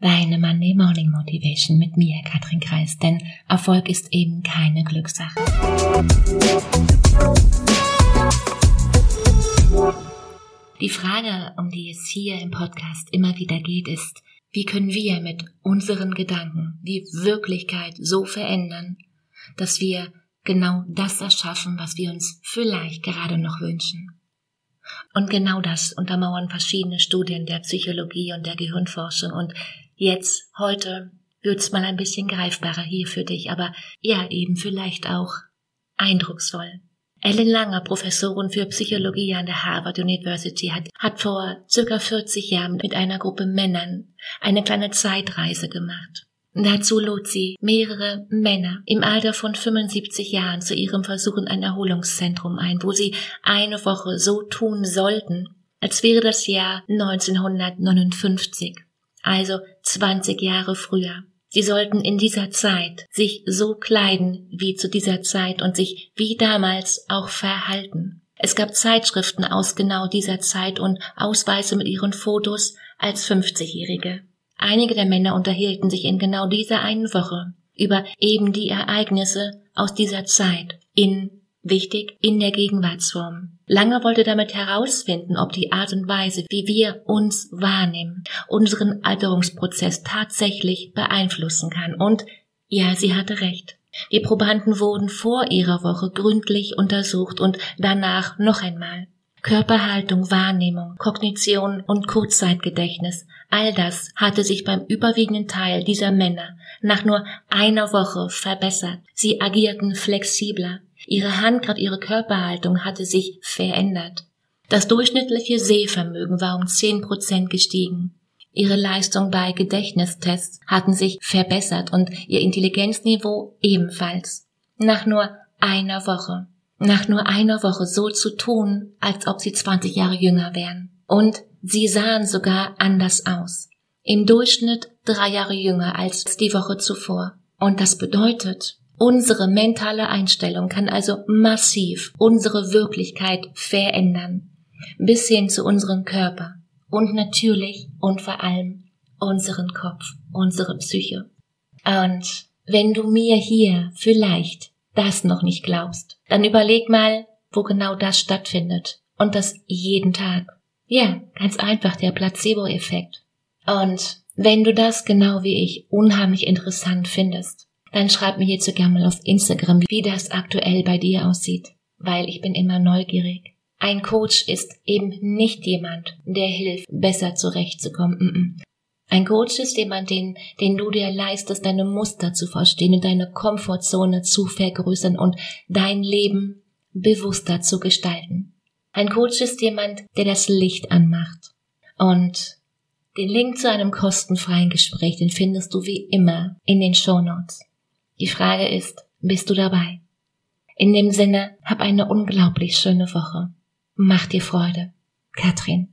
deine Monday Morning Motivation mit mir, Katrin Kreis, denn Erfolg ist eben keine Glückssache. Die Frage, um die es hier im Podcast immer wieder geht, ist, wie können wir mit unseren Gedanken die Wirklichkeit so verändern, dass wir genau das erschaffen, was wir uns vielleicht gerade noch wünschen? Und genau das untermauern verschiedene Studien der Psychologie und der Gehirnforschung. Und jetzt, heute, wird's mal ein bisschen greifbarer hier für dich, aber ja, eben vielleicht auch eindrucksvoll. Ellen Langer, Professorin für Psychologie an der Harvard University, hat, hat vor circa 40 Jahren mit einer Gruppe Männern eine kleine Zeitreise gemacht. Dazu lud sie mehrere Männer im Alter von 75 Jahren zu ihrem Versuch in ein Erholungszentrum ein, wo sie eine Woche so tun sollten, als wäre das Jahr 1959, also 20 Jahre früher. Sie sollten in dieser Zeit sich so kleiden wie zu dieser Zeit und sich wie damals auch verhalten. Es gab Zeitschriften aus genau dieser Zeit und Ausweise mit ihren Fotos als 50-Jährige. Einige der Männer unterhielten sich in genau dieser einen Woche über eben die Ereignisse aus dieser Zeit in wichtig in der Gegenwartsform. Lange wollte damit herausfinden, ob die Art und Weise, wie wir uns wahrnehmen, unseren Alterungsprozess tatsächlich beeinflussen kann. Und ja, sie hatte recht. Die Probanden wurden vor ihrer Woche gründlich untersucht und danach noch einmal. Körperhaltung, Wahrnehmung, Kognition und Kurzzeitgedächtnis, all das hatte sich beim überwiegenden Teil dieser Männer nach nur einer Woche verbessert. Sie agierten flexibler. Ihre Handkraft, ihre Körperhaltung hatte sich verändert. Das durchschnittliche Sehvermögen war um zehn Prozent gestiegen. Ihre Leistung bei Gedächtnistests hatten sich verbessert und ihr Intelligenzniveau ebenfalls. Nach nur einer Woche nach nur einer Woche so zu tun, als ob sie 20 Jahre jünger wären. Und sie sahen sogar anders aus. Im Durchschnitt drei Jahre jünger als die Woche zuvor. Und das bedeutet, unsere mentale Einstellung kann also massiv unsere Wirklichkeit verändern. Bis hin zu unserem Körper. Und natürlich und vor allem unseren Kopf, unsere Psyche. Und wenn du mir hier vielleicht das noch nicht glaubst, dann überleg mal, wo genau das stattfindet. Und das jeden Tag. Ja, ganz einfach der Placebo-Effekt. Und wenn du das genau wie ich unheimlich interessant findest, dann schreib mir hierzu gerne mal auf Instagram, wie das aktuell bei dir aussieht, weil ich bin immer neugierig. Ein Coach ist eben nicht jemand, der hilft, besser zurechtzukommen. Ein Coach ist jemand, den, den du dir leistest, deine Muster zu verstehen und deine Komfortzone zu vergrößern und dein Leben bewusster zu gestalten. Ein Coach ist jemand, der das Licht anmacht. Und den Link zu einem kostenfreien Gespräch, den findest du wie immer in den Show Notes. Die Frage ist, bist du dabei? In dem Sinne, hab eine unglaublich schöne Woche. Mach dir Freude. Katrin.